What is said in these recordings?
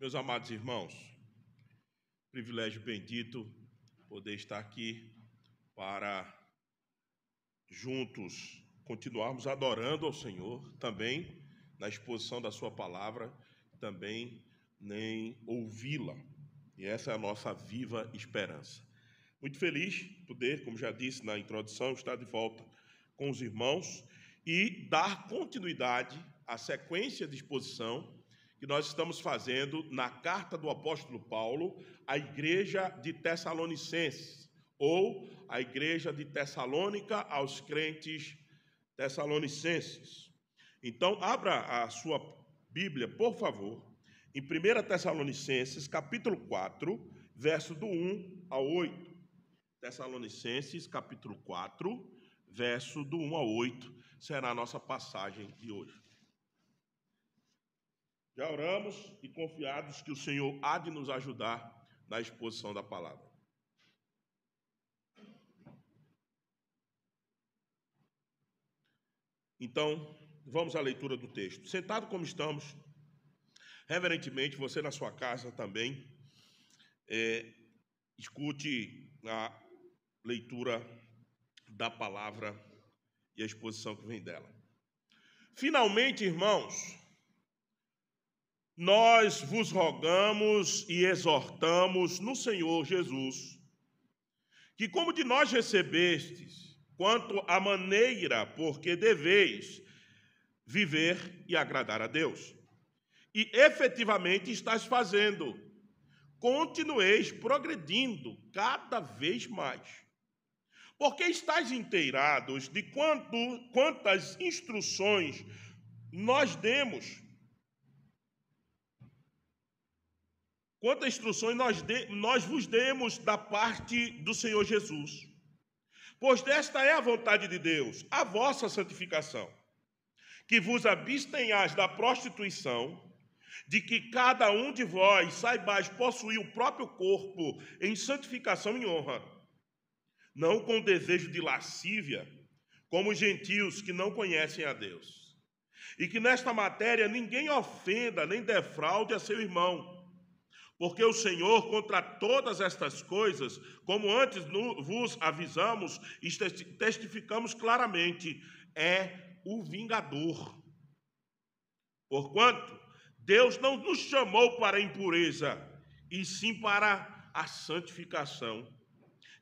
Meus amados irmãos, privilégio bendito poder estar aqui para juntos continuarmos adorando ao Senhor, também na exposição da Sua palavra, também nem ouvi-la. E essa é a nossa viva esperança. Muito feliz poder, como já disse na introdução, estar de volta com os irmãos e dar continuidade à sequência de exposição que nós estamos fazendo na carta do apóstolo Paulo à igreja de Tessalonicenses, ou à igreja de Tessalônica aos crentes tessalonicenses. Então, abra a sua Bíblia, por favor, em 1 Tessalonicenses, capítulo 4, verso do 1 ao 8. Tessalonicenses, capítulo 4, verso do 1 ao 8, será a nossa passagem de hoje. Já oramos e confiados que o Senhor há de nos ajudar na exposição da palavra. Então, vamos à leitura do texto. Sentado como estamos, reverentemente, você na sua casa também, é, escute a leitura da palavra e a exposição que vem dela. Finalmente, irmãos, nós vos rogamos e exortamos no Senhor Jesus, que como de nós recebestes, quanto à maneira por que deveis viver e agradar a Deus, e efetivamente estás fazendo, continueis progredindo cada vez mais. Porque estáis inteirados de quanto, quantas instruções nós demos Quantas instruções nós, de, nós vos demos da parte do Senhor Jesus. Pois desta é a vontade de Deus, a vossa santificação, que vos abstenhais da prostituição, de que cada um de vós saibais possuir o próprio corpo em santificação e honra, não com desejo de lascívia, como os gentios que não conhecem a Deus. E que nesta matéria ninguém ofenda nem defraude a seu irmão porque o Senhor, contra todas estas coisas, como antes vos avisamos e testificamos claramente, é o vingador. Porquanto Deus não nos chamou para a impureza, e sim para a santificação.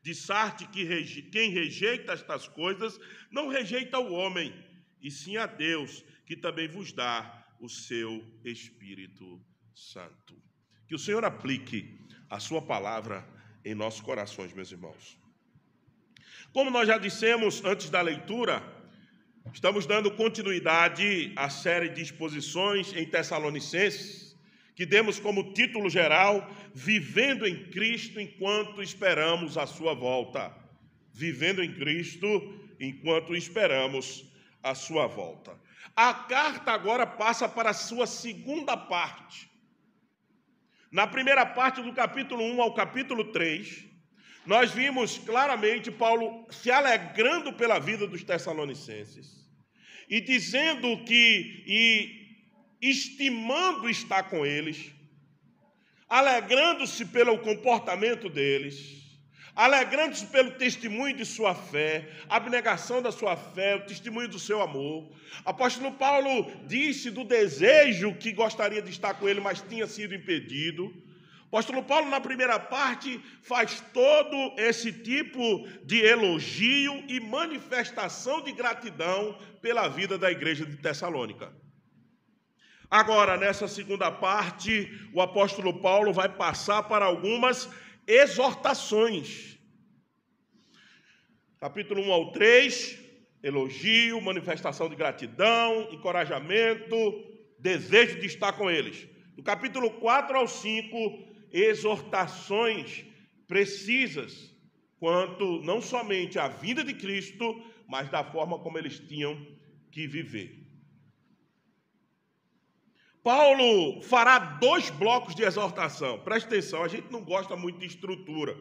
De sorte que quem rejeita estas coisas não rejeita o homem, e sim a Deus, que também vos dá o seu Espírito Santo. Que o Senhor aplique a Sua palavra em nossos corações, meus irmãos. Como nós já dissemos antes da leitura, estamos dando continuidade à série de exposições em Tessalonicenses, que demos como título geral Vivendo em Cristo enquanto esperamos a Sua volta. Vivendo em Cristo enquanto esperamos a Sua volta. A carta agora passa para a sua segunda parte na primeira parte do capítulo 1 ao capítulo 3, nós vimos claramente Paulo se alegrando pela vida dos Tessalonicenses e dizendo que, e estimando estar com eles, alegrando-se pelo comportamento deles, alegrando-se pelo testemunho de sua fé, abnegação da sua fé, o testemunho do seu amor. Apóstolo Paulo disse do desejo que gostaria de estar com ele, mas tinha sido impedido. Apóstolo Paulo, na primeira parte, faz todo esse tipo de elogio e manifestação de gratidão pela vida da igreja de Tessalônica. Agora, nessa segunda parte, o apóstolo Paulo vai passar para algumas exortações. Capítulo 1 ao 3, elogio, manifestação de gratidão, encorajamento, desejo de estar com eles. Do capítulo 4 ao 5, exortações precisas quanto não somente à vinda de Cristo, mas da forma como eles tinham que viver. Paulo fará dois blocos de exortação. Preste atenção, a gente não gosta muito de estrutura,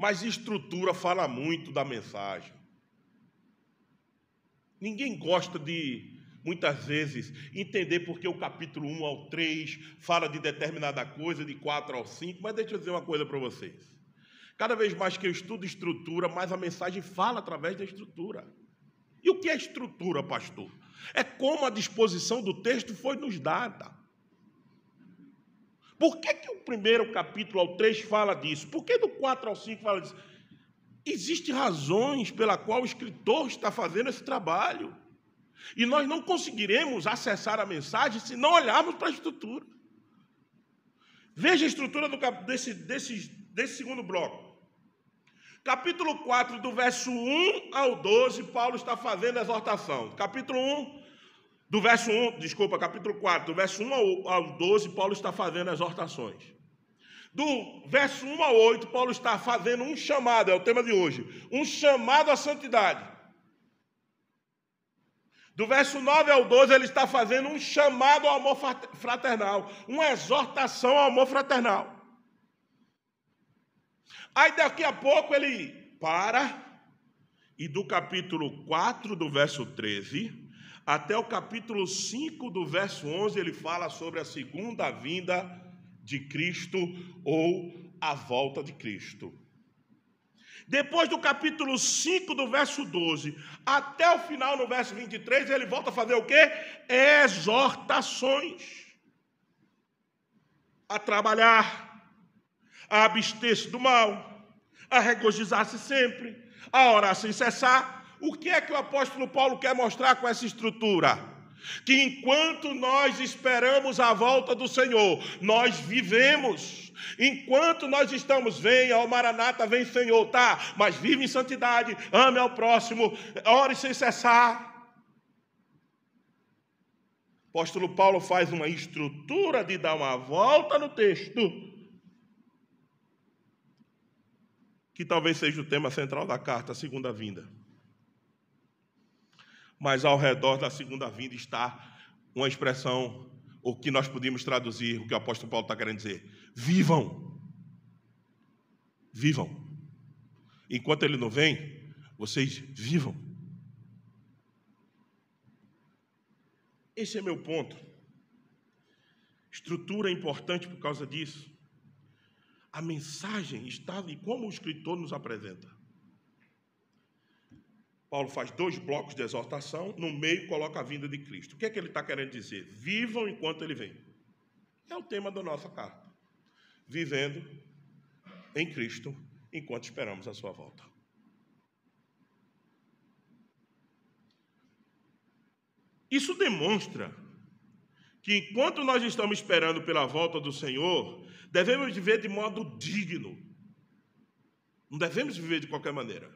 mas estrutura fala muito da mensagem. Ninguém gosta de muitas vezes, entender porque o capítulo 1 ao 3 fala de determinada coisa, de 4 ao 5, mas deixa eu dizer uma coisa para vocês. Cada vez mais que eu estudo estrutura, mais a mensagem fala através da estrutura. E o que é estrutura, pastor? É como a disposição do texto foi nos dada. Por que, que o primeiro capítulo ao 3 fala disso? Por que do 4 ao 5 fala disso? Existem razões pela qual o escritor está fazendo esse trabalho. E nós não conseguiremos acessar a mensagem se não olharmos para a estrutura. Veja a estrutura do, desse, desse, desse segundo bloco. Capítulo 4, do verso 1 ao 12, Paulo está fazendo a exortação. Capítulo 1, do verso 1, desculpa, capítulo 4, do verso 1 ao 12, Paulo está fazendo exortações. Do verso 1 ao 8, Paulo está fazendo um chamado, é o tema de hoje, um chamado à santidade. Do verso 9 ao 12, ele está fazendo um chamado ao amor fraternal, uma exortação ao amor fraternal. Aí daqui a pouco ele para, e do capítulo 4, do verso 13, até o capítulo 5, do verso 11, ele fala sobre a segunda vinda de Cristo ou a volta de Cristo. Depois do capítulo 5, do verso 12, até o final, no verso 23, ele volta a fazer o quê? Exortações. A trabalhar, a abster-se do mal, a regozijar-se sempre, a orar sem cessar o que é que o apóstolo Paulo quer mostrar com essa estrutura? Que enquanto nós esperamos a volta do Senhor, nós vivemos. Enquanto nós estamos, venha, ao Maranata, vem Senhor, tá? Mas vive em santidade, ame ao próximo, ore sem cessar. Apóstolo Paulo faz uma estrutura de dar uma volta no texto, que talvez seja o tema central da carta, a segunda vinda mas ao redor da segunda vinda está uma expressão, o que nós podemos traduzir, o que o apóstolo Paulo está querendo dizer: vivam. Vivam. Enquanto ele não vem, vocês vivam. Esse é meu ponto. Estrutura é importante por causa disso. A mensagem está ali, como o escritor nos apresenta. Paulo faz dois blocos de exortação, no meio coloca a vinda de Cristo. O que é que ele está querendo dizer? Vivam enquanto ele vem. É o tema da nossa carta. Vivendo em Cristo enquanto esperamos a sua volta. Isso demonstra que enquanto nós estamos esperando pela volta do Senhor, devemos viver de modo digno. Não devemos viver de qualquer maneira.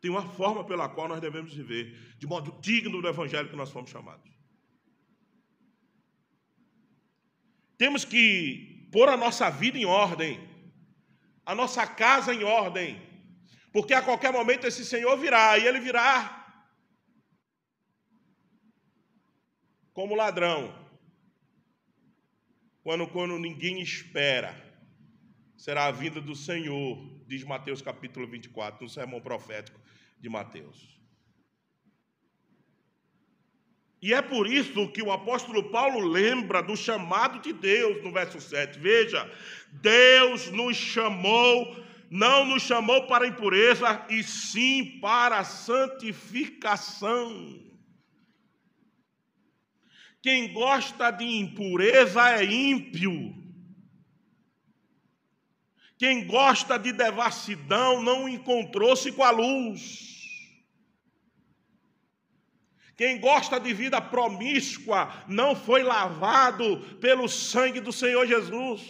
Tem uma forma pela qual nós devemos viver, de modo digno do evangelho que nós fomos chamados. Temos que pôr a nossa vida em ordem, a nossa casa em ordem, porque a qualquer momento esse Senhor virá, e ele virá como ladrão, quando, quando ninguém espera. Será a vinda do Senhor, diz Mateus capítulo 24, no sermão profético de Mateus. E é por isso que o apóstolo Paulo lembra do chamado de Deus no verso 7. Veja, Deus nos chamou, não nos chamou para impureza, e sim para santificação. Quem gosta de impureza é ímpio. Quem gosta de devassidão não encontrou-se com a luz. Quem gosta de vida promíscua não foi lavado pelo sangue do Senhor Jesus.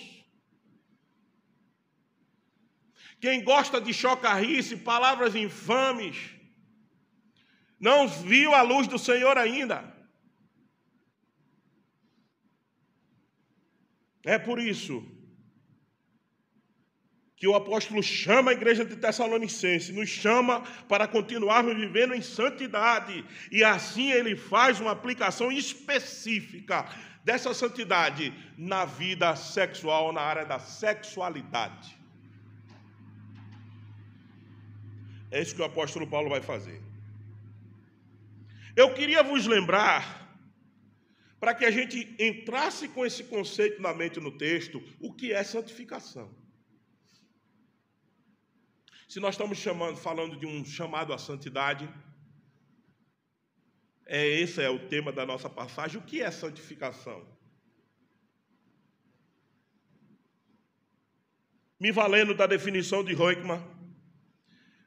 Quem gosta de chocarrice, palavras infames, não viu a luz do Senhor ainda. É por isso que o apóstolo chama a igreja de Tessalonicense, nos chama para continuarmos vivendo em santidade, e assim ele faz uma aplicação específica dessa santidade na vida sexual, na área da sexualidade. É isso que o apóstolo Paulo vai fazer. Eu queria vos lembrar, para que a gente entrasse com esse conceito na mente no texto, o que é santificação. Se nós estamos chamando, falando de um chamado à santidade, é esse é o tema da nossa passagem. O que é santificação? Me valendo da definição de Reutemann,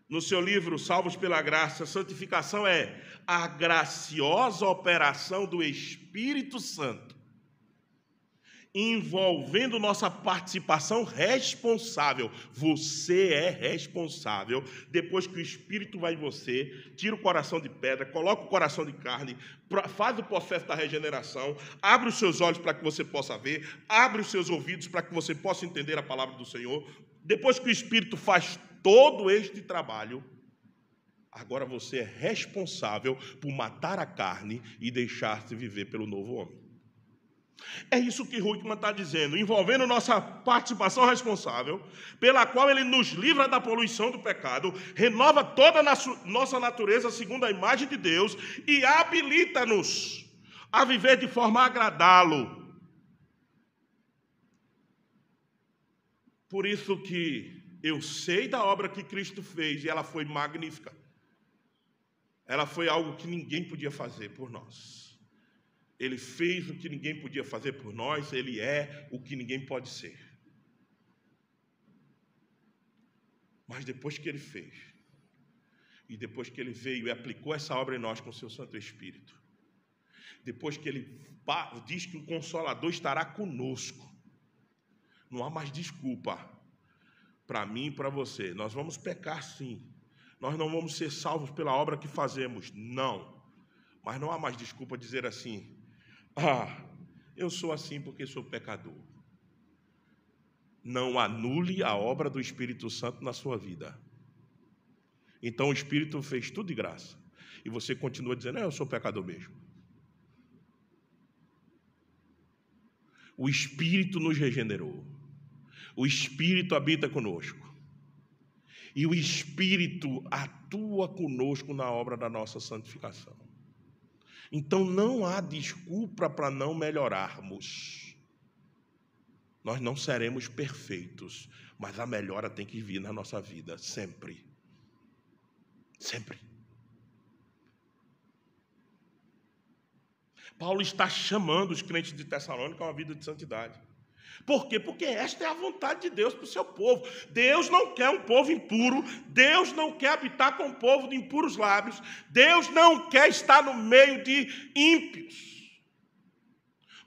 no seu livro Salvos pela Graça, santificação é a graciosa operação do Espírito Santo envolvendo nossa participação responsável. Você é responsável. Depois que o Espírito vai em você, tira o coração de pedra, coloca o coração de carne, faz o processo da regeneração, abre os seus olhos para que você possa ver, abre os seus ouvidos para que você possa entender a palavra do Senhor. Depois que o Espírito faz todo este trabalho, agora você é responsável por matar a carne e deixar-se viver pelo novo homem. É isso que Ruckman está dizendo, envolvendo nossa participação responsável, pela qual ele nos livra da poluição do pecado, renova toda a nossa natureza segundo a imagem de Deus e habilita-nos a viver de forma a agradá-lo. Por isso que eu sei da obra que Cristo fez e ela foi magnífica. Ela foi algo que ninguém podia fazer por nós. Ele fez o que ninguém podia fazer por nós, ele é o que ninguém pode ser. Mas depois que ele fez, e depois que ele veio e aplicou essa obra em nós com o seu Santo Espírito, depois que ele diz que o Consolador estará conosco, não há mais desculpa para mim e para você. Nós vamos pecar sim, nós não vamos ser salvos pela obra que fazemos, não. Mas não há mais desculpa dizer assim: ah, eu sou assim porque sou pecador. Não anule a obra do Espírito Santo na sua vida. Então o Espírito fez tudo de graça. E você continua dizendo, é, eu sou pecador mesmo. O Espírito nos regenerou. O Espírito habita conosco. E o Espírito atua conosco na obra da nossa santificação. Então não há desculpa para não melhorarmos. Nós não seremos perfeitos, mas a melhora tem que vir na nossa vida, sempre. Sempre. Paulo está chamando os crentes de Tessalônica a uma vida de santidade. Por quê? Porque esta é a vontade de Deus para o seu povo. Deus não quer um povo impuro, Deus não quer habitar com um povo de impuros lábios, Deus não quer estar no meio de ímpios,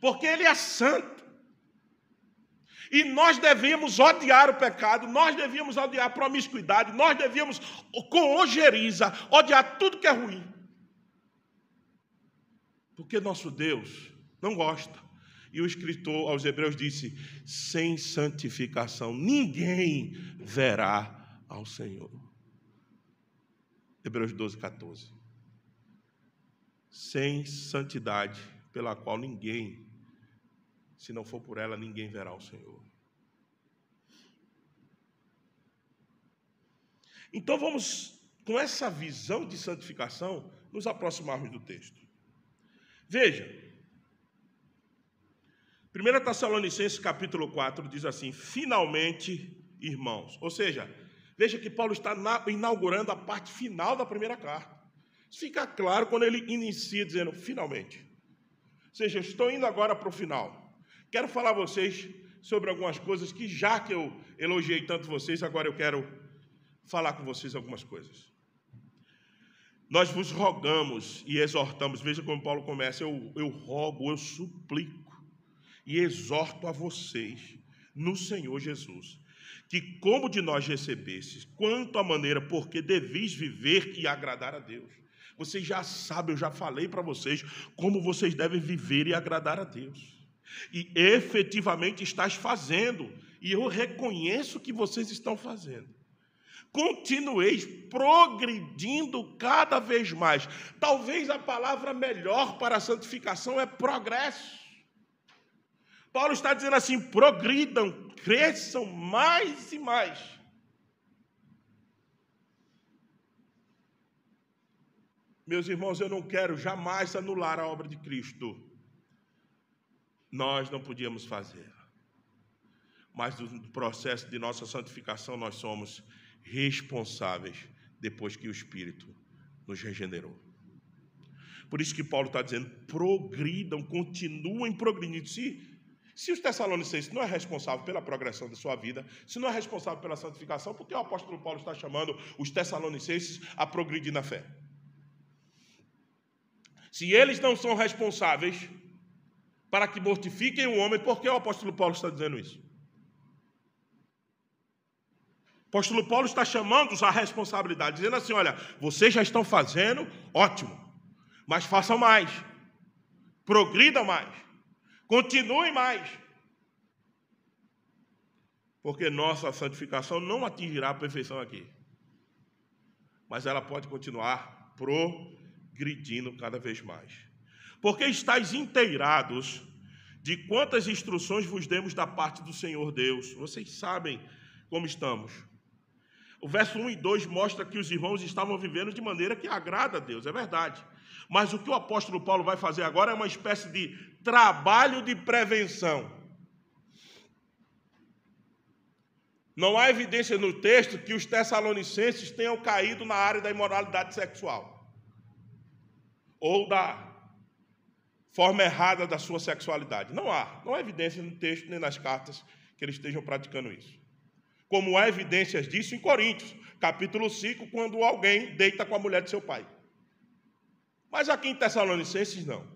porque Ele é santo. E nós devíamos odiar o pecado, nós devíamos odiar a promiscuidade, nós devíamos, com ojeriza, odiar tudo que é ruim. Porque nosso Deus não gosta. E o escritor aos Hebreus disse: sem santificação ninguém verá ao Senhor. Hebreus 12, 14. Sem santidade, pela qual ninguém, se não for por ela, ninguém verá o Senhor. Então vamos, com essa visão de santificação, nos aproximarmos do texto. Veja, 1 Tessalonicenses capítulo 4 diz assim: finalmente, irmãos. Ou seja, veja que Paulo está inaugurando a parte final da primeira carta. Isso fica claro quando ele inicia dizendo finalmente. Ou seja, estou indo agora para o final. Quero falar a vocês sobre algumas coisas que, já que eu elogiei tanto vocês, agora eu quero falar com vocês algumas coisas. Nós vos rogamos e exortamos, veja como Paulo começa: eu, eu rogo, eu suplico e exorto a vocês, no Senhor Jesus, que como de nós recebestes, quanto à maneira porque devis viver e agradar a Deus. Vocês já sabem, eu já falei para vocês como vocês devem viver e agradar a Deus. E efetivamente estás fazendo, e eu reconheço que vocês estão fazendo. Continueis progredindo cada vez mais. Talvez a palavra melhor para a santificação é progresso. Paulo está dizendo assim: progridam, cresçam mais e mais. Meus irmãos, eu não quero jamais anular a obra de Cristo. Nós não podíamos fazer. Mas do processo de nossa santificação nós somos responsáveis depois que o Espírito nos regenerou. Por isso que Paulo está dizendo: progridam, continuem progredindo. Se, se os Tessalonicenses não é responsável pela progressão da sua vida, se não é responsável pela santificação, por que o apóstolo Paulo está chamando os Tessalonicenses a progredir na fé? Se eles não são responsáveis para que mortifiquem o homem, por que o apóstolo Paulo está dizendo isso? O apóstolo Paulo está chamando-os à responsabilidade, dizendo assim: olha, vocês já estão fazendo, ótimo, mas façam mais, progridam mais, continuem mais, porque nossa santificação não atingirá a perfeição aqui, mas ela pode continuar progredindo cada vez mais. Porque estáis inteirados de quantas instruções vos demos da parte do Senhor Deus. Vocês sabem como estamos. O verso 1 e 2 mostra que os irmãos estavam vivendo de maneira que agrada a Deus, é verdade. Mas o que o apóstolo Paulo vai fazer agora é uma espécie de trabalho de prevenção. Não há evidência no texto que os tessalonicenses tenham caído na área da imoralidade sexual ou da forma errada da sua sexualidade. Não há, não há evidência no texto nem nas cartas que eles estejam praticando isso. Como há evidências disso em Coríntios, capítulo 5, quando alguém deita com a mulher de seu pai. Mas aqui em Tessalonicenses não.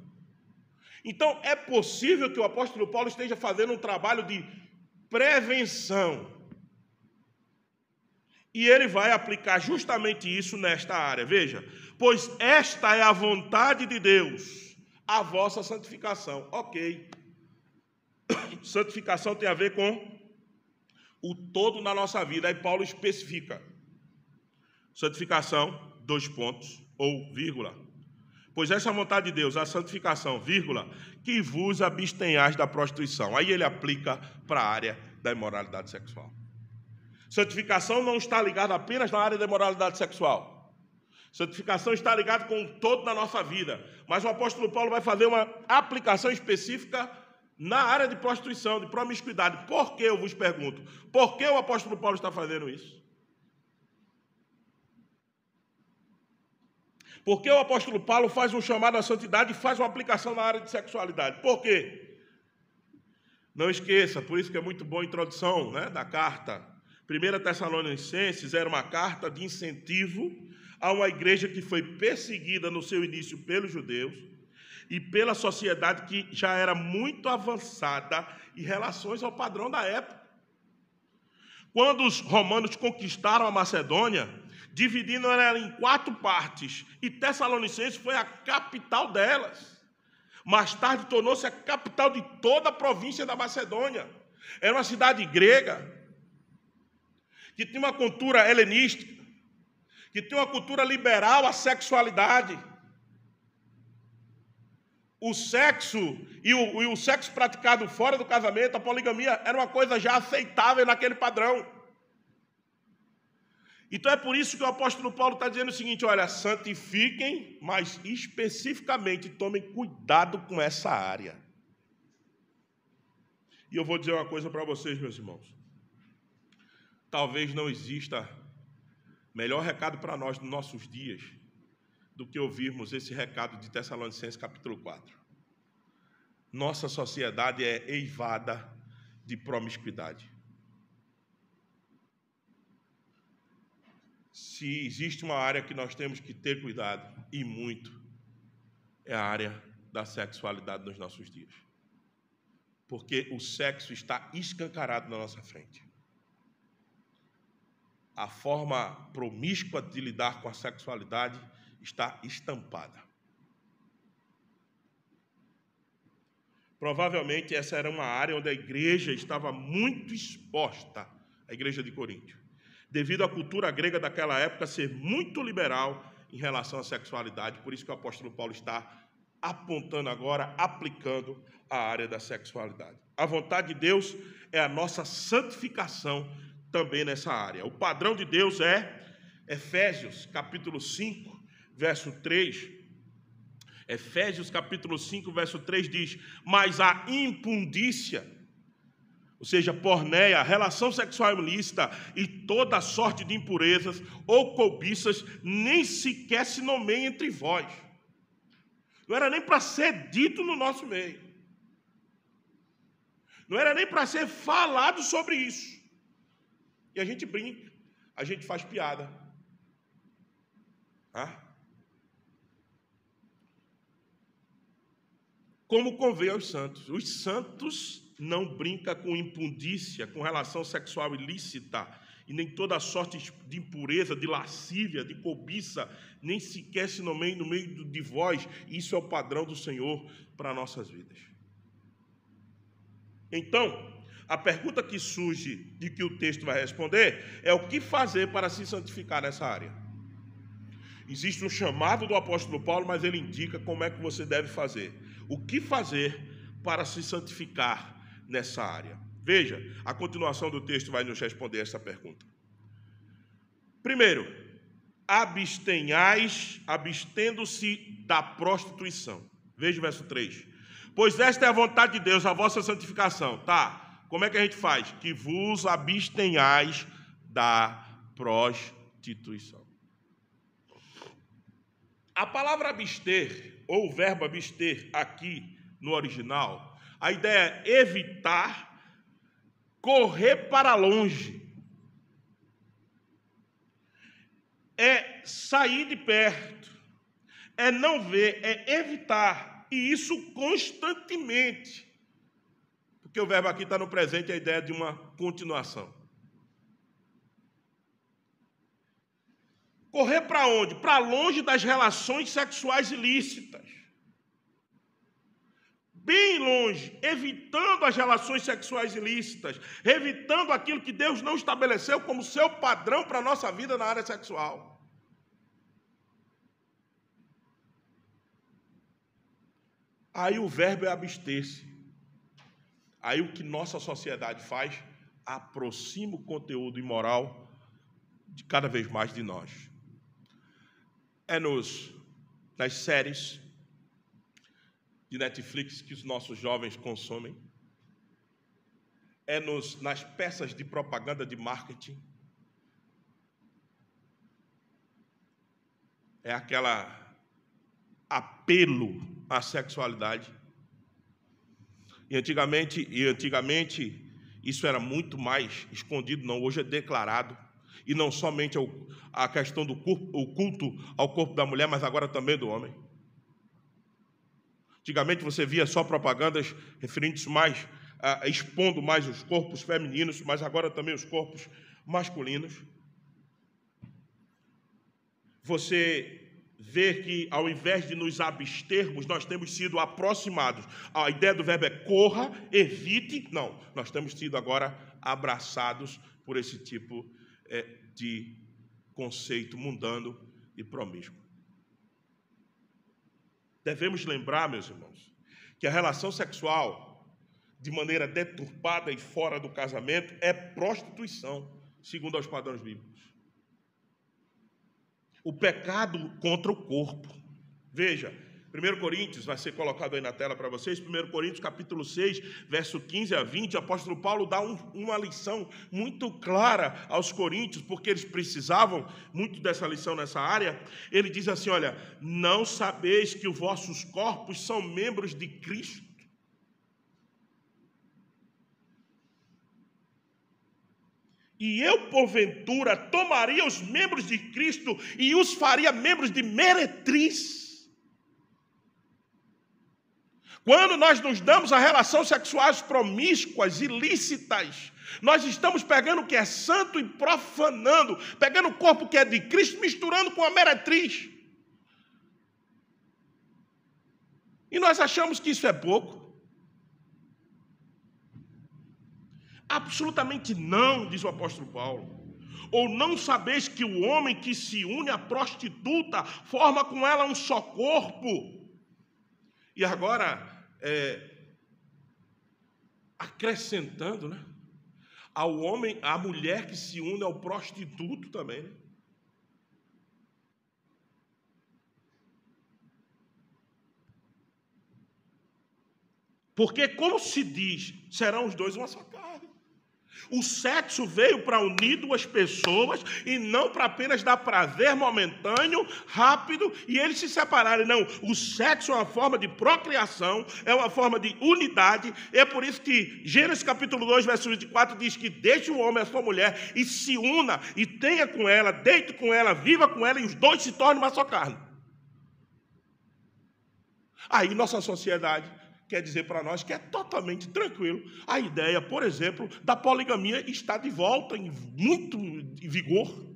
Então é possível que o apóstolo Paulo esteja fazendo um trabalho de prevenção. E ele vai aplicar justamente isso nesta área. Veja, pois esta é a vontade de Deus, a vossa santificação. Ok. Santificação tem a ver com o todo na nossa vida. Aí Paulo especifica. Santificação, dois pontos, ou vírgula Pois essa é vontade de Deus, a santificação, vírgula, que vos abstenhais da prostituição. Aí ele aplica para a área da imoralidade sexual. Santificação não está ligada apenas na área da imoralidade sexual. Santificação está ligada com todo na nossa vida. Mas o apóstolo Paulo vai fazer uma aplicação específica na área de prostituição, de promiscuidade. Por que eu vos pergunto? Por que o apóstolo Paulo está fazendo isso? Porque o apóstolo Paulo faz um chamado à santidade e faz uma aplicação na área de sexualidade. Por quê? Não esqueça, por isso que é muito boa a introdução né, da carta. 1 Tessalonicenses era uma carta de incentivo a uma igreja que foi perseguida no seu início pelos judeus e pela sociedade que já era muito avançada em relações ao padrão da época. Quando os romanos conquistaram a Macedônia, dividindo ela em quatro partes, e Tessalonicenses foi a capital delas. Mais tarde tornou-se a capital de toda a província da Macedônia. Era uma cidade grega, que tinha uma cultura helenística, que tinha uma cultura liberal à sexualidade. O sexo e o, e o sexo praticado fora do casamento, a poligamia, era uma coisa já aceitável naquele padrão. Então é por isso que o apóstolo Paulo está dizendo o seguinte: olha, santifiquem, mas especificamente tomem cuidado com essa área. E eu vou dizer uma coisa para vocês, meus irmãos. Talvez não exista melhor recado para nós nos nossos dias do que ouvirmos esse recado de Tessalonicenses capítulo 4. Nossa sociedade é eivada de promiscuidade. Se existe uma área que nós temos que ter cuidado, e muito, é a área da sexualidade nos nossos dias. Porque o sexo está escancarado na nossa frente. A forma promíscua de lidar com a sexualidade está estampada. Provavelmente essa era uma área onde a igreja estava muito exposta, a igreja de Corinto devido à cultura grega daquela época ser muito liberal em relação à sexualidade. Por isso que o apóstolo Paulo está apontando agora, aplicando a área da sexualidade. A vontade de Deus é a nossa santificação também nessa área. O padrão de Deus é Efésios, capítulo 5, verso 3, Efésios capítulo 5, verso 3 diz: Mas a impundícia, ou seja, pornéia, relação sexual ilícita e toda sorte de impurezas ou cobiças, nem sequer se nomeia entre vós. Não era nem para ser dito no nosso meio. Não era nem para ser falado sobre isso. E a gente brinca, a gente faz piada. Ah? Como convém aos santos. Os santos não brinca com impundícia, com relação sexual ilícita, e nem toda sorte de impureza, de lascívia, de cobiça, nem sequer se nomeia no meio de vós. Isso é o padrão do Senhor para nossas vidas. Então, a pergunta que surge de que o texto vai responder é o que fazer para se santificar nessa área. Existe um chamado do apóstolo Paulo, mas ele indica como é que você deve fazer. O que fazer para se santificar nessa área? Veja, a continuação do texto vai nos responder essa pergunta. Primeiro, abstenhais, abstendo-se da prostituição. Veja o verso 3. Pois esta é a vontade de Deus, a vossa santificação. Tá, como é que a gente faz? Que vos abstenhais da prostituição. A palavra abster, ou o verbo abster aqui no original, a ideia é evitar, correr para longe. É sair de perto, é não ver, é evitar, e isso constantemente. Porque o verbo aqui está no presente, a ideia de uma continuação. Correr para onde? Para longe das relações sexuais ilícitas. Bem longe, evitando as relações sexuais ilícitas, evitando aquilo que Deus não estabeleceu como seu padrão para a nossa vida na área sexual. Aí o verbo é abster-se. Aí o que nossa sociedade faz? Aproxima o conteúdo imoral de cada vez mais de nós é nos, nas séries de Netflix que os nossos jovens consomem, é nos, nas peças de propaganda de marketing, é aquela apelo à sexualidade. E antigamente, e antigamente isso era muito mais escondido, não, hoje é declarado e não somente a questão do corpo, o culto ao corpo da mulher, mas agora também do homem. Antigamente você via só propagandas referentes mais, expondo mais os corpos femininos, mas agora também os corpos masculinos. Você vê que ao invés de nos abstermos, nós temos sido aproximados. A ideia do verbo é corra, evite. Não, nós temos sido agora abraçados por esse tipo de é, de conceito mundano e promíscuo. Devemos lembrar, meus irmãos, que a relação sexual, de maneira deturpada e fora do casamento, é prostituição, segundo os padrões bíblicos. O pecado contra o corpo. Veja, 1 Coríntios, vai ser colocado aí na tela para vocês, 1 Coríntios capítulo 6, verso 15 a 20, o apóstolo Paulo dá um, uma lição muito clara aos coríntios, porque eles precisavam muito dessa lição nessa área. Ele diz assim: Olha, não sabeis que os vossos corpos são membros de Cristo? E eu, porventura, tomaria os membros de Cristo e os faria membros de meretriz. Quando nós nos damos a relações sexuais promíscuas, ilícitas, nós estamos pegando o que é santo e profanando, pegando o corpo que é de Cristo, misturando com a meretriz. E nós achamos que isso é pouco. Absolutamente não, diz o apóstolo Paulo. Ou não sabeis que o homem que se une à prostituta forma com ela um só corpo? E agora, é, acrescentando, né? Ao homem, à mulher que se une ao prostituto também, né? Porque, como se diz, serão os dois uma só carne. O sexo veio para unir duas pessoas e não para apenas dar prazer momentâneo, rápido e eles se separarem. Não, o sexo é uma forma de procriação, é uma forma de unidade. É por isso que Gênesis capítulo 2, verso 24 diz que deixe o homem a sua mulher e se una e tenha com ela, deite com ela, viva com ela e os dois se tornem uma só carne. Aí nossa sociedade quer dizer para nós que é totalmente tranquilo. A ideia, por exemplo, da poligamia está de volta em muito vigor.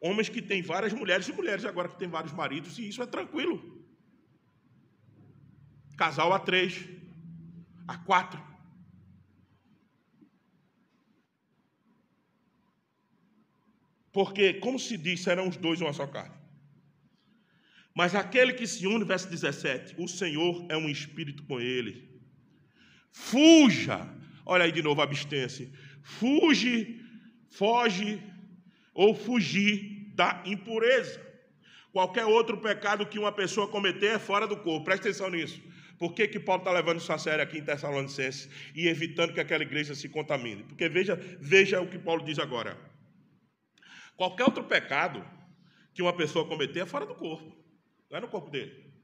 Homens que têm várias mulheres e mulheres agora que têm vários maridos, e isso é tranquilo. Casal a três, a quatro. Porque, como se diz, serão os dois uma só carne. Mas aquele que se une, verso 17, o Senhor é um espírito com ele. Fuja, olha aí de novo, abstência. Fuge, foge ou fugir da impureza. Qualquer outro pecado que uma pessoa cometer é fora do corpo. Presta atenção nisso. Por que, que Paulo está levando isso a sério aqui em Tessalonicenses e evitando que aquela igreja se contamine? Porque veja, veja o que Paulo diz agora. Qualquer outro pecado que uma pessoa cometer é fora do corpo. Não é no corpo dele.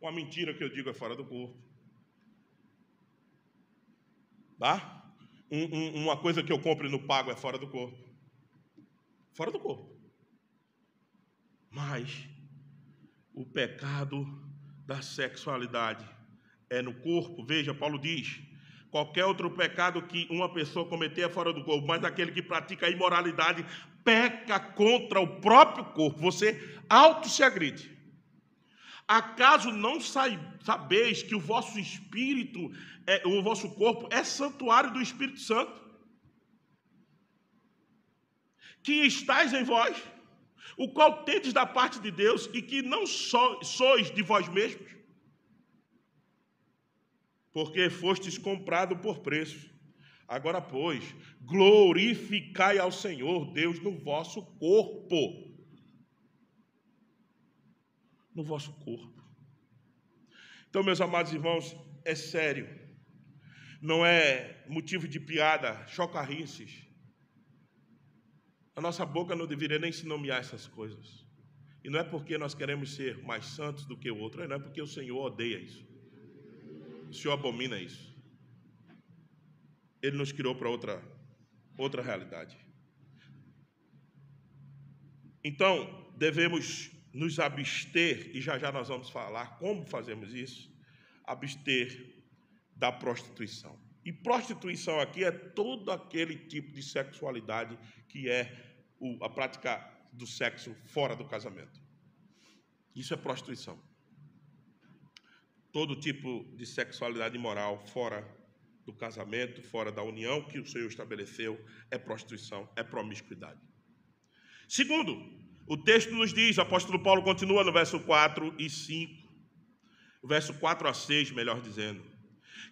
Uma mentira que eu digo é fora do corpo. Tá? Um, um, uma coisa que eu compro e não pago é fora do corpo. Fora do corpo. Mas o pecado da sexualidade é no corpo. Veja, Paulo diz: qualquer outro pecado que uma pessoa cometer é fora do corpo, mas aquele que pratica a imoralidade peca contra o próprio corpo. Você auto se agride. Acaso não sabeis que o vosso espírito, é, o vosso corpo é santuário do Espírito Santo? Que estáis em vós, o qual tendes da parte de Deus e que não so, sois de vós mesmos? Porque fostes comprado por preço. Agora, pois, glorificai ao Senhor Deus no vosso corpo no vosso corpo. Então, meus amados irmãos, é sério. Não é motivo de piada, chocarrices. A nossa boca não deveria nem se nomear essas coisas. E não é porque nós queremos ser mais santos do que o outro, não é porque o Senhor odeia isso. O Senhor abomina isso. Ele nos criou para outra, outra realidade. Então, devemos nos abster, e já já nós vamos falar como fazemos isso, abster da prostituição. E prostituição aqui é todo aquele tipo de sexualidade que é a prática do sexo fora do casamento. Isso é prostituição. Todo tipo de sexualidade imoral fora do casamento, fora da união que o Senhor estabeleceu, é prostituição, é promiscuidade. Segundo, o texto nos diz, o apóstolo Paulo continua no verso 4 e 5, o verso 4 a 6, melhor dizendo,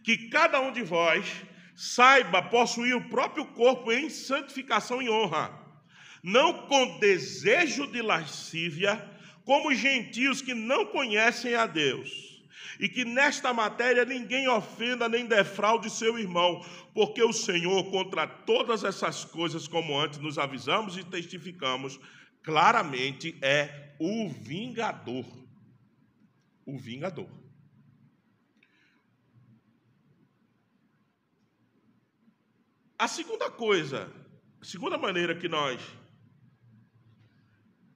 que cada um de vós saiba possuir o próprio corpo em santificação e honra, não com desejo de lascívia, como os gentios que não conhecem a Deus, e que nesta matéria ninguém ofenda nem defraude seu irmão, porque o Senhor, contra todas essas coisas, como antes nos avisamos e testificamos, claramente é o vingador. O vingador. A segunda coisa, a segunda maneira que nós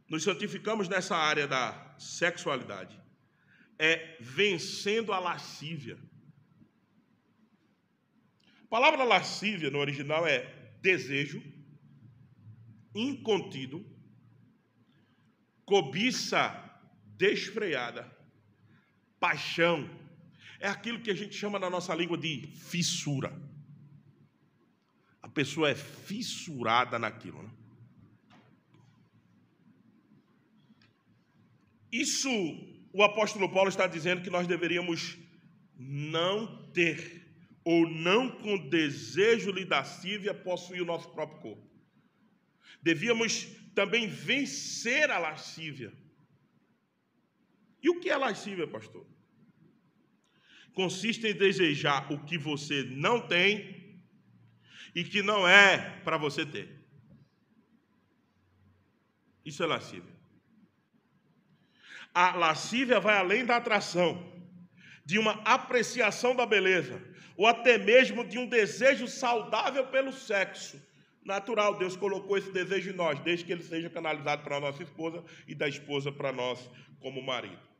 nos santificamos nessa área da sexualidade é vencendo a lascívia. A palavra lascívia no original é desejo incontido cobiça desfreada, paixão, é aquilo que a gente chama na nossa língua de fissura. A pessoa é fissurada naquilo. Né? Isso o apóstolo Paulo está dizendo que nós deveríamos não ter, ou não com desejo de lascívia, possuir o nosso próprio corpo. Devíamos também vencer a lascívia. E o que é lascívia, pastor? consiste em desejar o que você não tem e que não é para você ter. Isso é lascívia. A lascívia vai além da atração, de uma apreciação da beleza, ou até mesmo de um desejo saudável pelo sexo. Natural, Deus colocou esse desejo em nós, desde que ele seja canalizado para a nossa esposa e da esposa para nós como marido.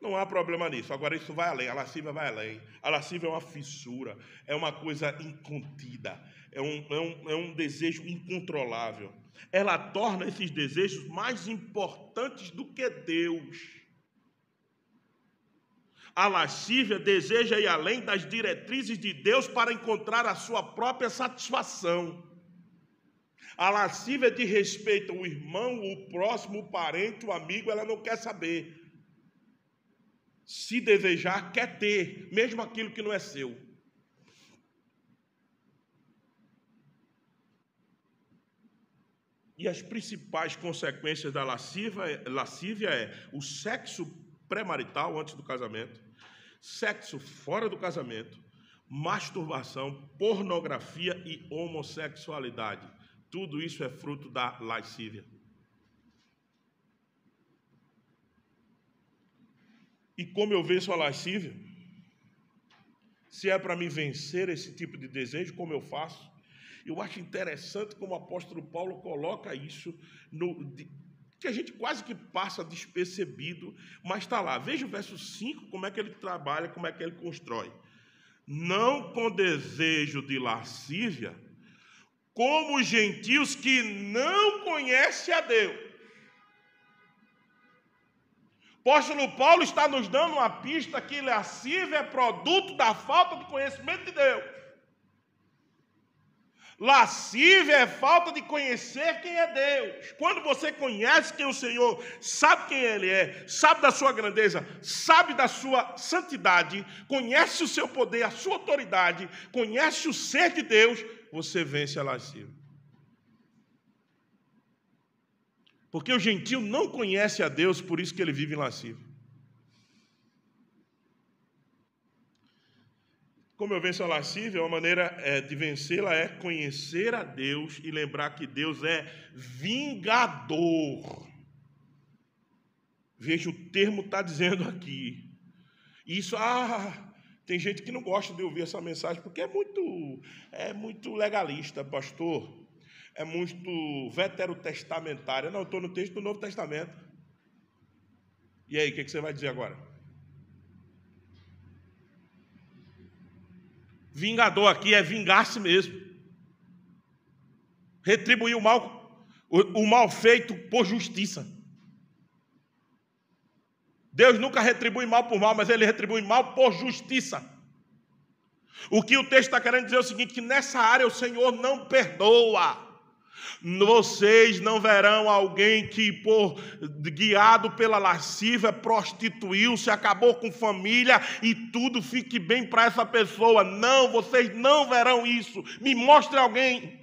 Não há problema nisso. Agora, isso vai além. A lascívia vai além. A lascívia é uma fissura, é uma coisa incontida, é um, é um, é um desejo incontrolável. Ela torna esses desejos mais importantes do que Deus. A lascívia deseja ir além das diretrizes de Deus para encontrar a sua própria satisfação. A lascívia de respeito ao irmão, o próximo, o parente, o amigo, ela não quer saber. Se desejar, quer ter, mesmo aquilo que não é seu. E as principais consequências da lascívia, lascívia é o sexo pré-marital antes do casamento, sexo fora do casamento, masturbação, pornografia e homossexualidade. Tudo isso é fruto da lascívia. E como eu venço a lascívia? Se é para me vencer esse tipo de desejo, como eu faço? Eu acho interessante como o apóstolo Paulo coloca isso no, que a gente quase que passa despercebido, mas está lá. Veja o verso 5, como é que ele trabalha, como é que ele constrói. Não com desejo de lascívia, como os gentios que não conhecem a Deus. Apóstolo Paulo está nos dando uma pista que lascívia é produto da falta de conhecimento de Deus. Lascívia é falta de conhecer quem é Deus. Quando você conhece quem é o Senhor, sabe quem Ele é, sabe da sua grandeza, sabe da sua santidade, conhece o seu poder, a sua autoridade, conhece o ser de Deus, você vence a lascívia. Porque o gentio não conhece a Deus, por isso que ele vive em lascívia. Como eu venço a lascívia, uma maneira é, de vencê-la é conhecer a Deus e lembrar que Deus é vingador. Veja, o termo está dizendo aqui. Isso, ah, tem gente que não gosta de ouvir essa mensagem porque é muito, é muito legalista, pastor. É muito veterotestamentária. Não, estou no texto do Novo Testamento. E aí, o que, que você vai dizer agora? Vingador aqui é vingar-se mesmo. Retribuir o mal, o, o mal feito por justiça. Deus nunca retribui mal por mal, mas ele retribui mal por justiça. O que o texto está querendo dizer é o seguinte: que nessa área o Senhor não perdoa. Vocês não verão alguém que, por guiado pela lascívia, prostituiu-se, acabou com família e tudo fique bem para essa pessoa. Não, vocês não verão isso. Me mostre alguém.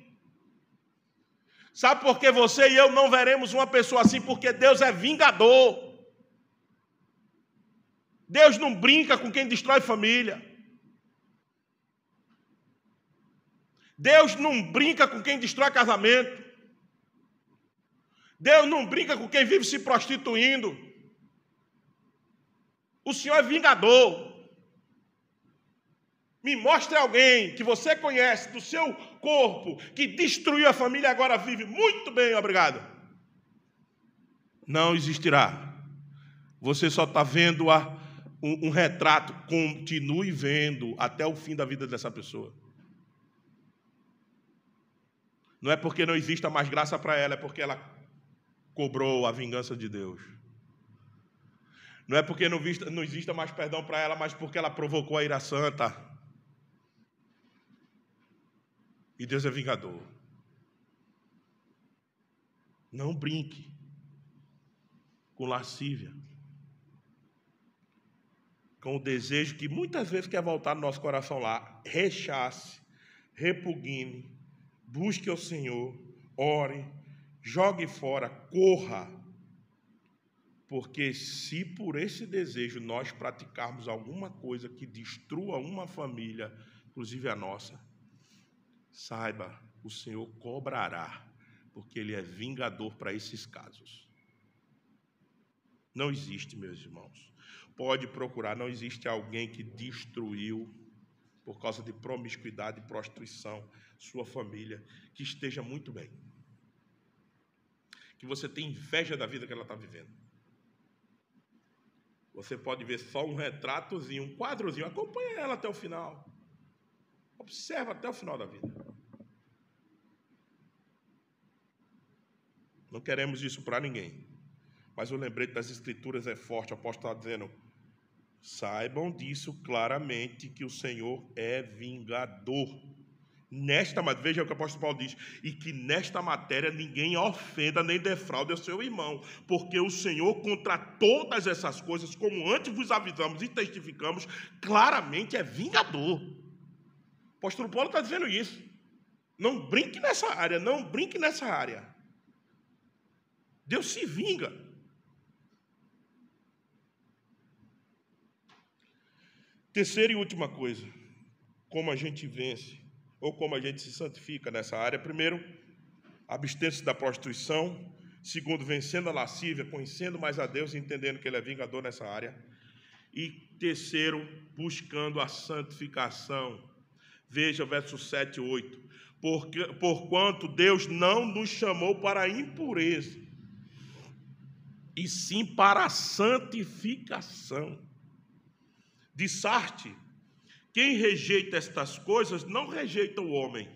Sabe por que você e eu não veremos uma pessoa assim? Porque Deus é vingador. Deus não brinca com quem destrói família. Deus não brinca com quem destrói casamento. Deus não brinca com quem vive se prostituindo. O Senhor é vingador. Me mostre alguém que você conhece do seu corpo que destruiu a família e agora vive muito bem, obrigado. Não existirá. Você só está vendo a, um, um retrato. Continue vendo até o fim da vida dessa pessoa. Não é porque não exista mais graça para ela, é porque ela cobrou a vingança de Deus. Não é porque não, vista, não exista mais perdão para ela, mas porque ela provocou a ira santa. E Deus é vingador. Não brinque com lascívia, com o desejo que muitas vezes quer voltar no nosso coração lá. Rechace, repugne, busque ao Senhor, ore, jogue fora, corra. Porque se por esse desejo nós praticarmos alguma coisa que destrua uma família, inclusive a nossa, saiba, o Senhor cobrará, porque Ele é vingador para esses casos. Não existe, meus irmãos. Pode procurar, não existe alguém que destruiu por causa de promiscuidade e prostituição sua família, que esteja muito bem. Que você tem inveja da vida que ela está vivendo. Você pode ver só um retratozinho, um quadrozinho, acompanha ela até o final. Observa até o final da vida. Não queremos isso para ninguém. Mas o lembrete das Escrituras é forte. O apóstolo está dizendo: saibam disso claramente que o Senhor é vingador. Nesta, veja o que o apóstolo Paulo diz, e que nesta matéria ninguém ofenda nem defraude o seu irmão, porque o Senhor, contra todas essas coisas, como antes vos avisamos e testificamos, claramente é vingador. O apóstolo Paulo está dizendo isso. Não brinque nessa área, não brinque nessa área. Deus se vinga. Terceira e última coisa, como a gente vence ou como a gente se santifica nessa área. Primeiro, abstendo-se da prostituição. Segundo, vencendo a lascívia, conhecendo mais a Deus e entendendo que Ele é vingador nessa área. E terceiro, buscando a santificação. Veja o verso 7 e 8. Porque, porquanto Deus não nos chamou para a impureza, e sim para a santificação. De Sarte, quem rejeita estas coisas não rejeita o homem,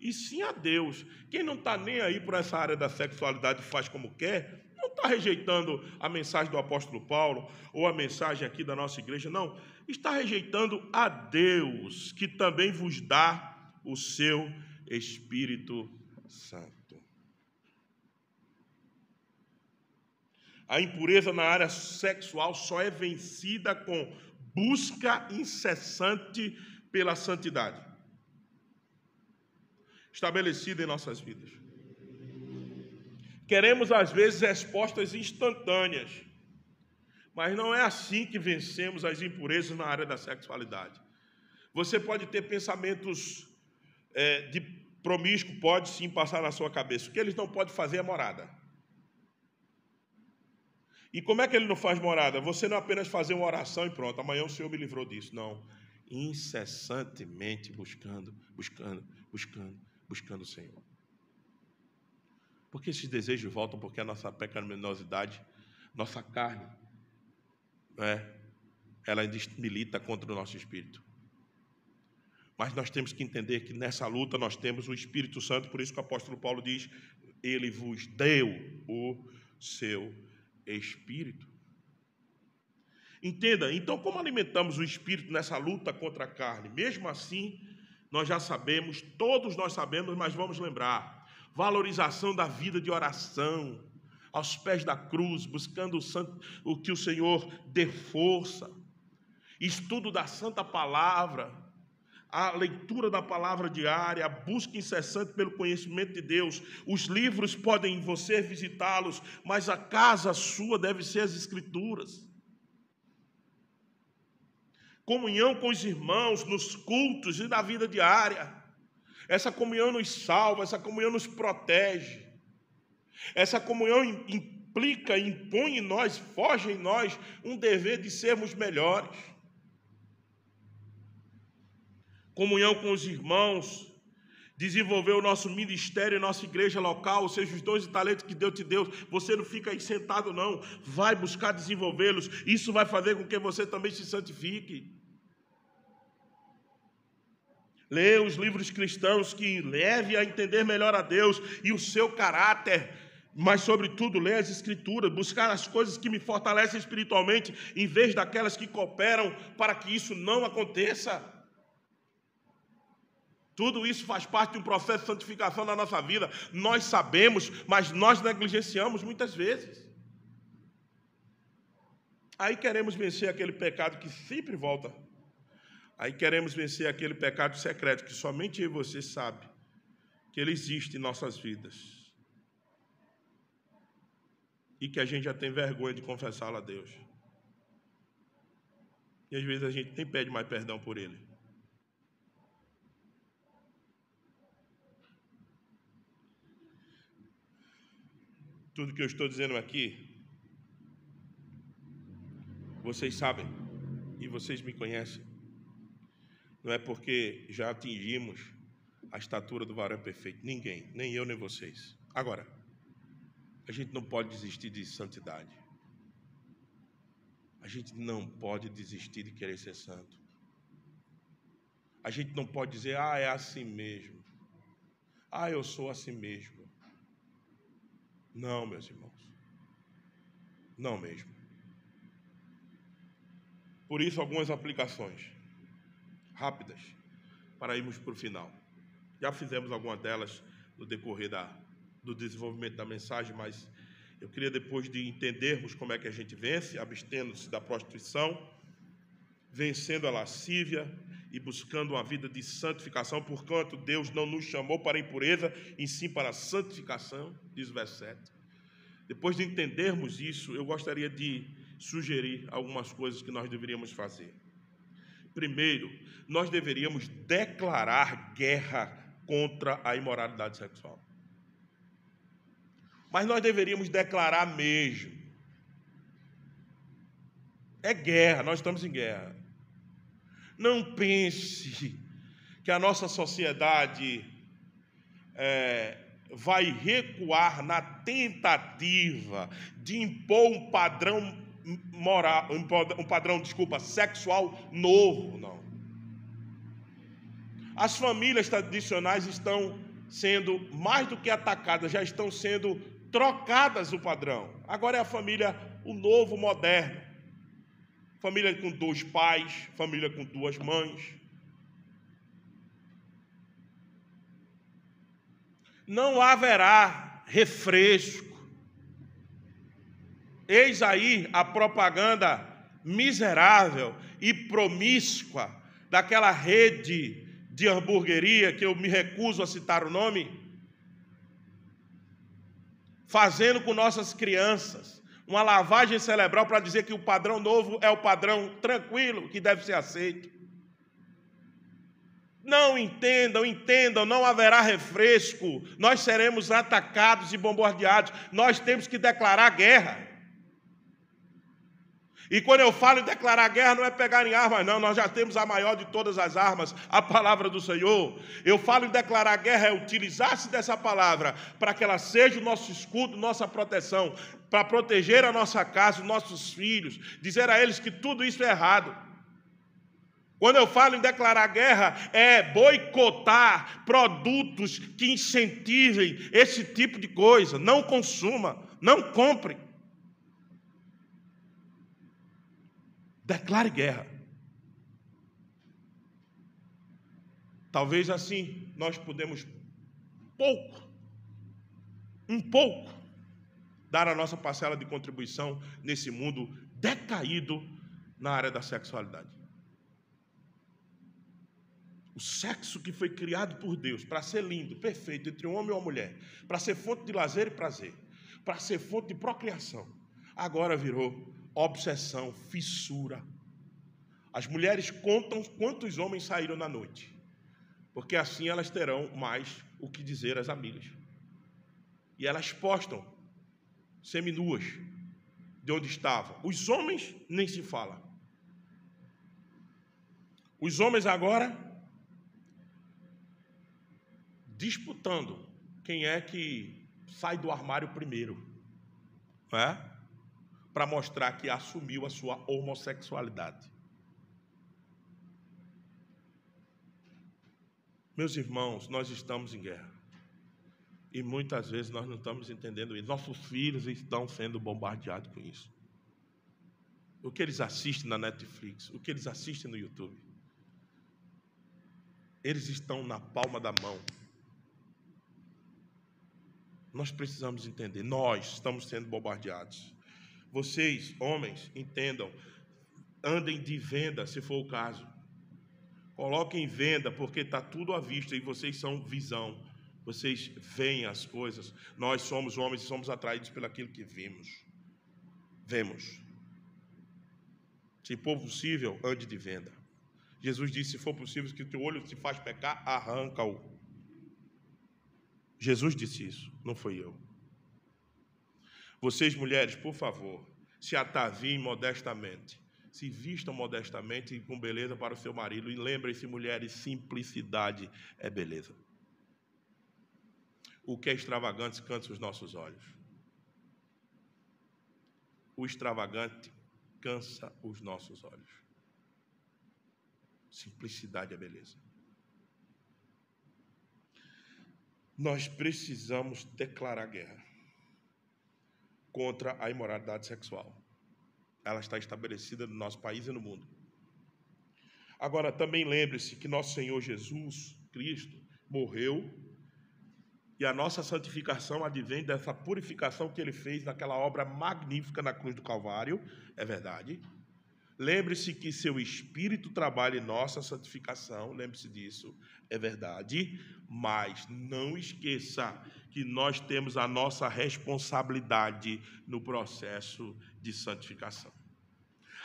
e sim a Deus. Quem não está nem aí por essa área da sexualidade faz como quer, não está rejeitando a mensagem do apóstolo Paulo ou a mensagem aqui da nossa igreja, não. Está rejeitando a Deus, que também vos dá o seu Espírito Santo. A impureza na área sexual só é vencida com busca incessante pela santidade estabelecida em nossas vidas. Queremos, às vezes, respostas instantâneas, mas não é assim que vencemos as impurezas na área da sexualidade. Você pode ter pensamentos é, de promíscuo, pode sim passar na sua cabeça. O que eles não podem fazer é morada. E como é que ele não faz morada? Você não apenas fazer uma oração e pronto, amanhã o Senhor me livrou disso. Não. Incessantemente buscando, buscando, buscando, buscando o Senhor. Porque esses desejos voltam porque a nossa pecaminosidade, nossa carne, é, ela milita contra o nosso espírito. Mas nós temos que entender que nessa luta nós temos o Espírito Santo, por isso que o apóstolo Paulo diz: Ele vos deu o seu espírito. Entenda, então, como alimentamos o espírito nessa luta contra a carne? Mesmo assim, nós já sabemos, todos nós sabemos, mas vamos lembrar: valorização da vida de oração, aos pés da cruz, buscando o, santo, o que o Senhor dê força, estudo da Santa Palavra, a leitura da palavra diária, a busca incessante pelo conhecimento de Deus. Os livros podem você visitá-los, mas a casa sua deve ser as Escrituras. Comunhão com os irmãos nos cultos e na vida diária. Essa comunhão nos salva, essa comunhão nos protege. Essa comunhão implica, impõe em nós, foge em nós um dever de sermos melhores comunhão com os irmãos, desenvolver o nosso ministério, nossa igreja local, ou seja, os dons e talentos que Deus te deu. Você não fica aí sentado, não. Vai buscar desenvolvê-los. Isso vai fazer com que você também se santifique. Leia os livros cristãos que leve a entender melhor a Deus e o seu caráter. Mas, sobretudo, leia as Escrituras, buscar as coisas que me fortalecem espiritualmente, em vez daquelas que cooperam para que isso não aconteça. Tudo isso faz parte de um processo de santificação na nossa vida. Nós sabemos, mas nós negligenciamos muitas vezes. Aí queremos vencer aquele pecado que sempre volta. Aí queremos vencer aquele pecado secreto que somente eu e você sabe que ele existe em nossas vidas. e que a gente já tem vergonha de confessá-la a Deus. E às vezes a gente nem pede mais perdão por ele. Tudo que eu estou dizendo aqui, vocês sabem e vocês me conhecem. Não é porque já atingimos a estatura do varão perfeito. Ninguém, nem eu nem vocês. Agora, a gente não pode desistir de santidade. A gente não pode desistir de querer ser santo. A gente não pode dizer, ah, é assim mesmo. Ah, eu sou assim mesmo. Não, meus irmãos. Não mesmo. Por isso, algumas aplicações rápidas para irmos para o final. Já fizemos algumas delas no decorrer da, do desenvolvimento da mensagem, mas eu queria, depois de entendermos como é que a gente vence, abstendo-se da prostituição, vencendo a lascívia e buscando uma vida de santificação, porquanto Deus não nos chamou para impureza, e sim para a santificação, diz o verso 7. Depois de entendermos isso, eu gostaria de sugerir algumas coisas que nós deveríamos fazer. Primeiro, nós deveríamos declarar guerra contra a imoralidade sexual. Mas nós deveríamos declarar mesmo. É guerra, nós estamos em guerra. Não pense que a nossa sociedade é, vai recuar na tentativa de impor um padrão moral, um padrão, desculpa, sexual novo, não. As famílias tradicionais estão sendo mais do que atacadas, já estão sendo trocadas o padrão. Agora é a família, o novo moderno. Família com dois pais, família com duas mães. Não haverá refresco Eis aí a propaganda miserável e promíscua daquela rede de hamburgueria que eu me recuso a citar o nome, fazendo com nossas crianças uma lavagem cerebral para dizer que o padrão novo é o padrão tranquilo que deve ser aceito. Não entendam, entendam, não haverá refresco, nós seremos atacados e bombardeados, nós temos que declarar guerra. E quando eu falo em declarar guerra, não é pegar em armas, não. Nós já temos a maior de todas as armas, a palavra do Senhor. Eu falo em declarar guerra, é utilizar-se dessa palavra para que ela seja o nosso escudo, nossa proteção, para proteger a nossa casa, os nossos filhos, dizer a eles que tudo isso é errado. Quando eu falo em declarar guerra, é boicotar produtos que incentivem esse tipo de coisa. Não consuma, não compre. Declare guerra. Talvez assim nós podemos pouco, um pouco, dar a nossa parcela de contribuição nesse mundo decaído na área da sexualidade. O sexo que foi criado por Deus para ser lindo, perfeito entre um homem e uma mulher, para ser fonte de lazer e prazer, para ser fonte de procriação, agora virou obsessão, fissura. As mulheres contam quantos homens saíram na noite, porque assim elas terão mais o que dizer às amigas. E elas postam seminuas de onde estavam. Os homens nem se fala. Os homens agora disputando quem é que sai do armário primeiro. Não é? Para mostrar que assumiu a sua homossexualidade. Meus irmãos, nós estamos em guerra. E muitas vezes nós não estamos entendendo isso. Nossos filhos estão sendo bombardeados com isso. O que eles assistem na Netflix, o que eles assistem no YouTube. Eles estão na palma da mão. Nós precisamos entender, nós estamos sendo bombardeados. Vocês, homens, entendam, andem de venda, se for o caso. Coloquem venda, porque está tudo à vista e vocês são visão. Vocês veem as coisas. Nós somos homens e somos atraídos pelo aquilo que vimos. vemos. Se for possível, ande de venda. Jesus disse: se for possível que o teu olho te faz pecar, arranca-o. Jesus disse isso, não foi eu. Vocês, mulheres, por favor, se ataviem modestamente. Se vistam modestamente e com beleza para o seu marido. E lembrem-se, mulheres, simplicidade é beleza. O que é extravagante cansa os nossos olhos. O extravagante cansa os nossos olhos. Simplicidade é beleza. Nós precisamos declarar guerra contra a imoralidade sexual. Ela está estabelecida no nosso país e no mundo. Agora, também lembre-se que nosso Senhor Jesus Cristo morreu e a nossa santificação advém dessa purificação que ele fez naquela obra magnífica na cruz do Calvário, é verdade. Lembre-se que seu Espírito trabalha em nossa santificação, lembre-se disso, é verdade, mas não esqueça que nós temos a nossa responsabilidade no processo de santificação.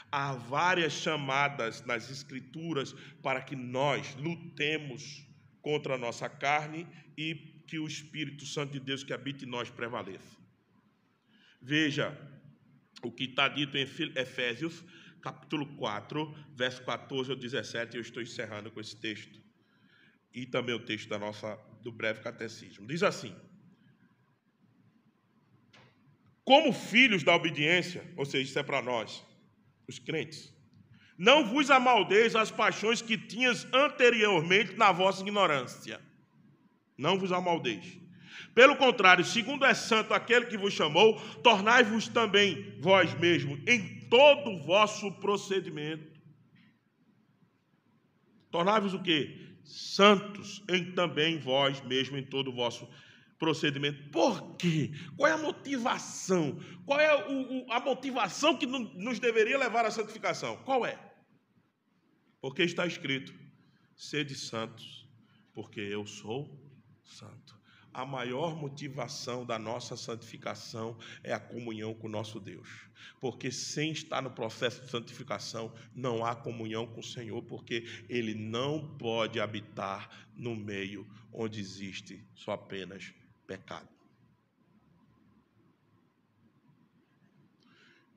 Há várias chamadas nas Escrituras para que nós lutemos contra a nossa carne e que o Espírito Santo de Deus que habita em nós prevaleça. Veja o que está dito em Efésios, capítulo 4, verso 14 ao 17, eu estou encerrando com esse texto. E também o texto da nossa do breve catecismo. Diz assim: Como filhos da obediência, ou seja, isso é para nós, os crentes, não vos amaldeis as paixões que tinhas anteriormente na vossa ignorância. Não vos amaldeis. Pelo contrário, segundo é santo aquele que vos chamou, tornai-vos também vós mesmos em todo o vosso procedimento. Tornai-vos o quê? Santos em também vós mesmos em todo o vosso procedimento. Por quê? Qual é a motivação? Qual é o, o, a motivação que nos deveria levar à santificação? Qual é? Porque está escrito: sede santos, porque eu sou santo. A maior motivação da nossa santificação é a comunhão com o nosso Deus. Porque sem estar no processo de santificação, não há comunhão com o Senhor, porque Ele não pode habitar no meio onde existe só apenas pecado.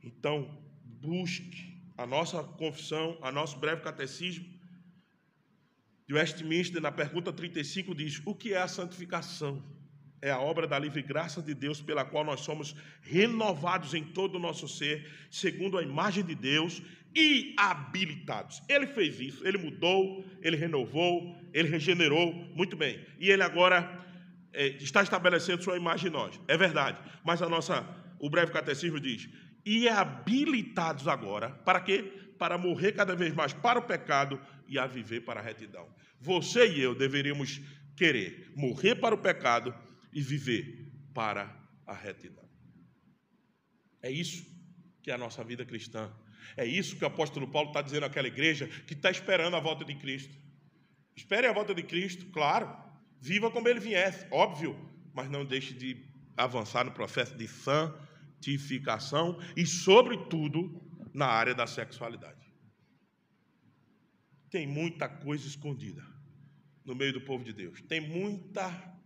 Então, busque a nossa confissão, a nosso breve catecismo de Westminster, na pergunta 35, diz: O que é a santificação? É a obra da livre graça de Deus pela qual nós somos renovados em todo o nosso ser, segundo a imagem de Deus e habilitados. Ele fez isso, ele mudou, ele renovou, ele regenerou, muito bem. E ele agora é, está estabelecendo sua imagem em nós. É verdade. Mas a nossa, o breve catecismo diz: e habilitados agora, para quê? Para morrer cada vez mais para o pecado e a viver para a retidão. Você e eu deveríamos querer morrer para o pecado e viver para a retidão. É isso que é a nossa vida cristã. É isso que o apóstolo Paulo está dizendo àquela igreja que está esperando a volta de Cristo. Espere a volta de Cristo, claro. Viva como ele viesse, óbvio, mas não deixe de avançar no processo de santificação e, sobretudo, na área da sexualidade. Tem muita coisa escondida no meio do povo de Deus. Tem muita.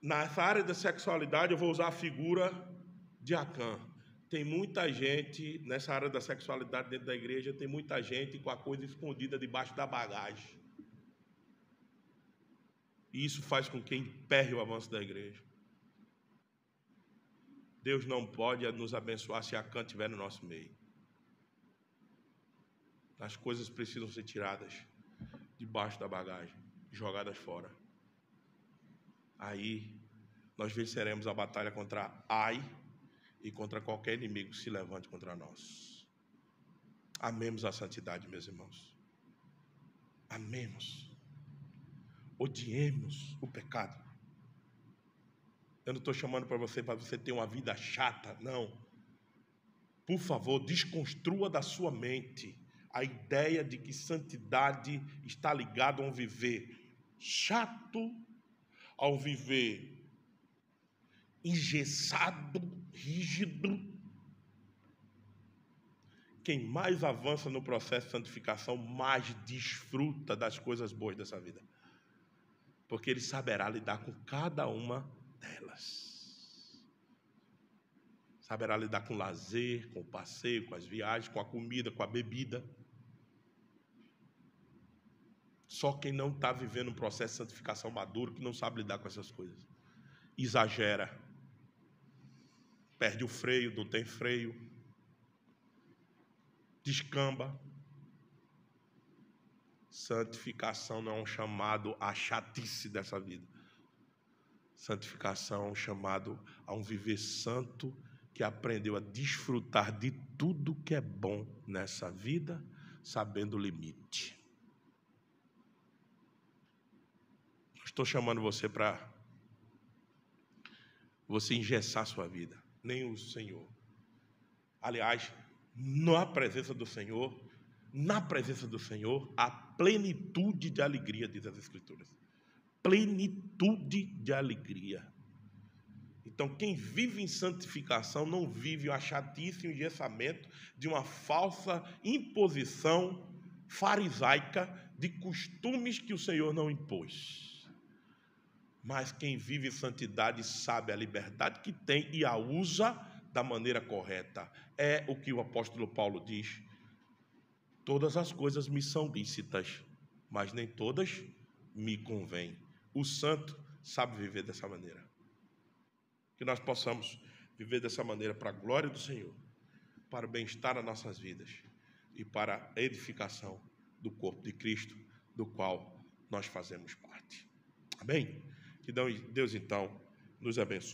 Nessa área da sexualidade, eu vou usar a figura de Acã. Tem muita gente nessa área da sexualidade dentro da igreja, tem muita gente com a coisa escondida debaixo da bagagem. E isso faz com que emperre o avanço da igreja. Deus não pode nos abençoar se a Acã estiver no nosso meio. As coisas precisam ser tiradas debaixo da bagagem, jogadas fora. Aí nós venceremos a batalha contra Ai e contra qualquer inimigo que se levante contra nós. Amemos a santidade, meus irmãos. Amemos. Odiemos o pecado. Eu não estou chamando para você para você ter uma vida chata, não. Por favor, desconstrua da sua mente a ideia de que santidade está ligada a um viver chato, a um viver engessado, rígido. quem mais avança no processo de santificação, mais desfruta das coisas boas dessa vida. Porque ele saberá lidar com cada uma delas. Saberá lidar com o lazer, com o passeio, com as viagens, com a comida, com a bebida. Só quem não está vivendo um processo de santificação maduro, que não sabe lidar com essas coisas. Exagera. Perde o freio, não tem freio descamba. Santificação não é um chamado à chatice dessa vida. Santificação é um chamado a um viver santo que aprendeu a desfrutar de tudo que é bom nessa vida, sabendo o limite. Estou chamando você para você engessar sua vida, nem o Senhor. Aliás, na presença do Senhor, na presença do Senhor, a plenitude de alegria, diz as Escrituras. Plenitude de alegria. Então, quem vive em santificação não vive o achatice e o engessamento de uma falsa imposição farisaica de costumes que o Senhor não impôs. Mas quem vive em santidade sabe a liberdade que tem e a usa da maneira correta. É o que o apóstolo Paulo diz. Todas as coisas me são lícitas, mas nem todas me convêm. O santo sabe viver dessa maneira. Que nós possamos viver dessa maneira para a glória do Senhor, para o bem-estar das nossas vidas e para a edificação do corpo de Cristo, do qual nós fazemos parte. Amém? Que Deus então nos abençoe.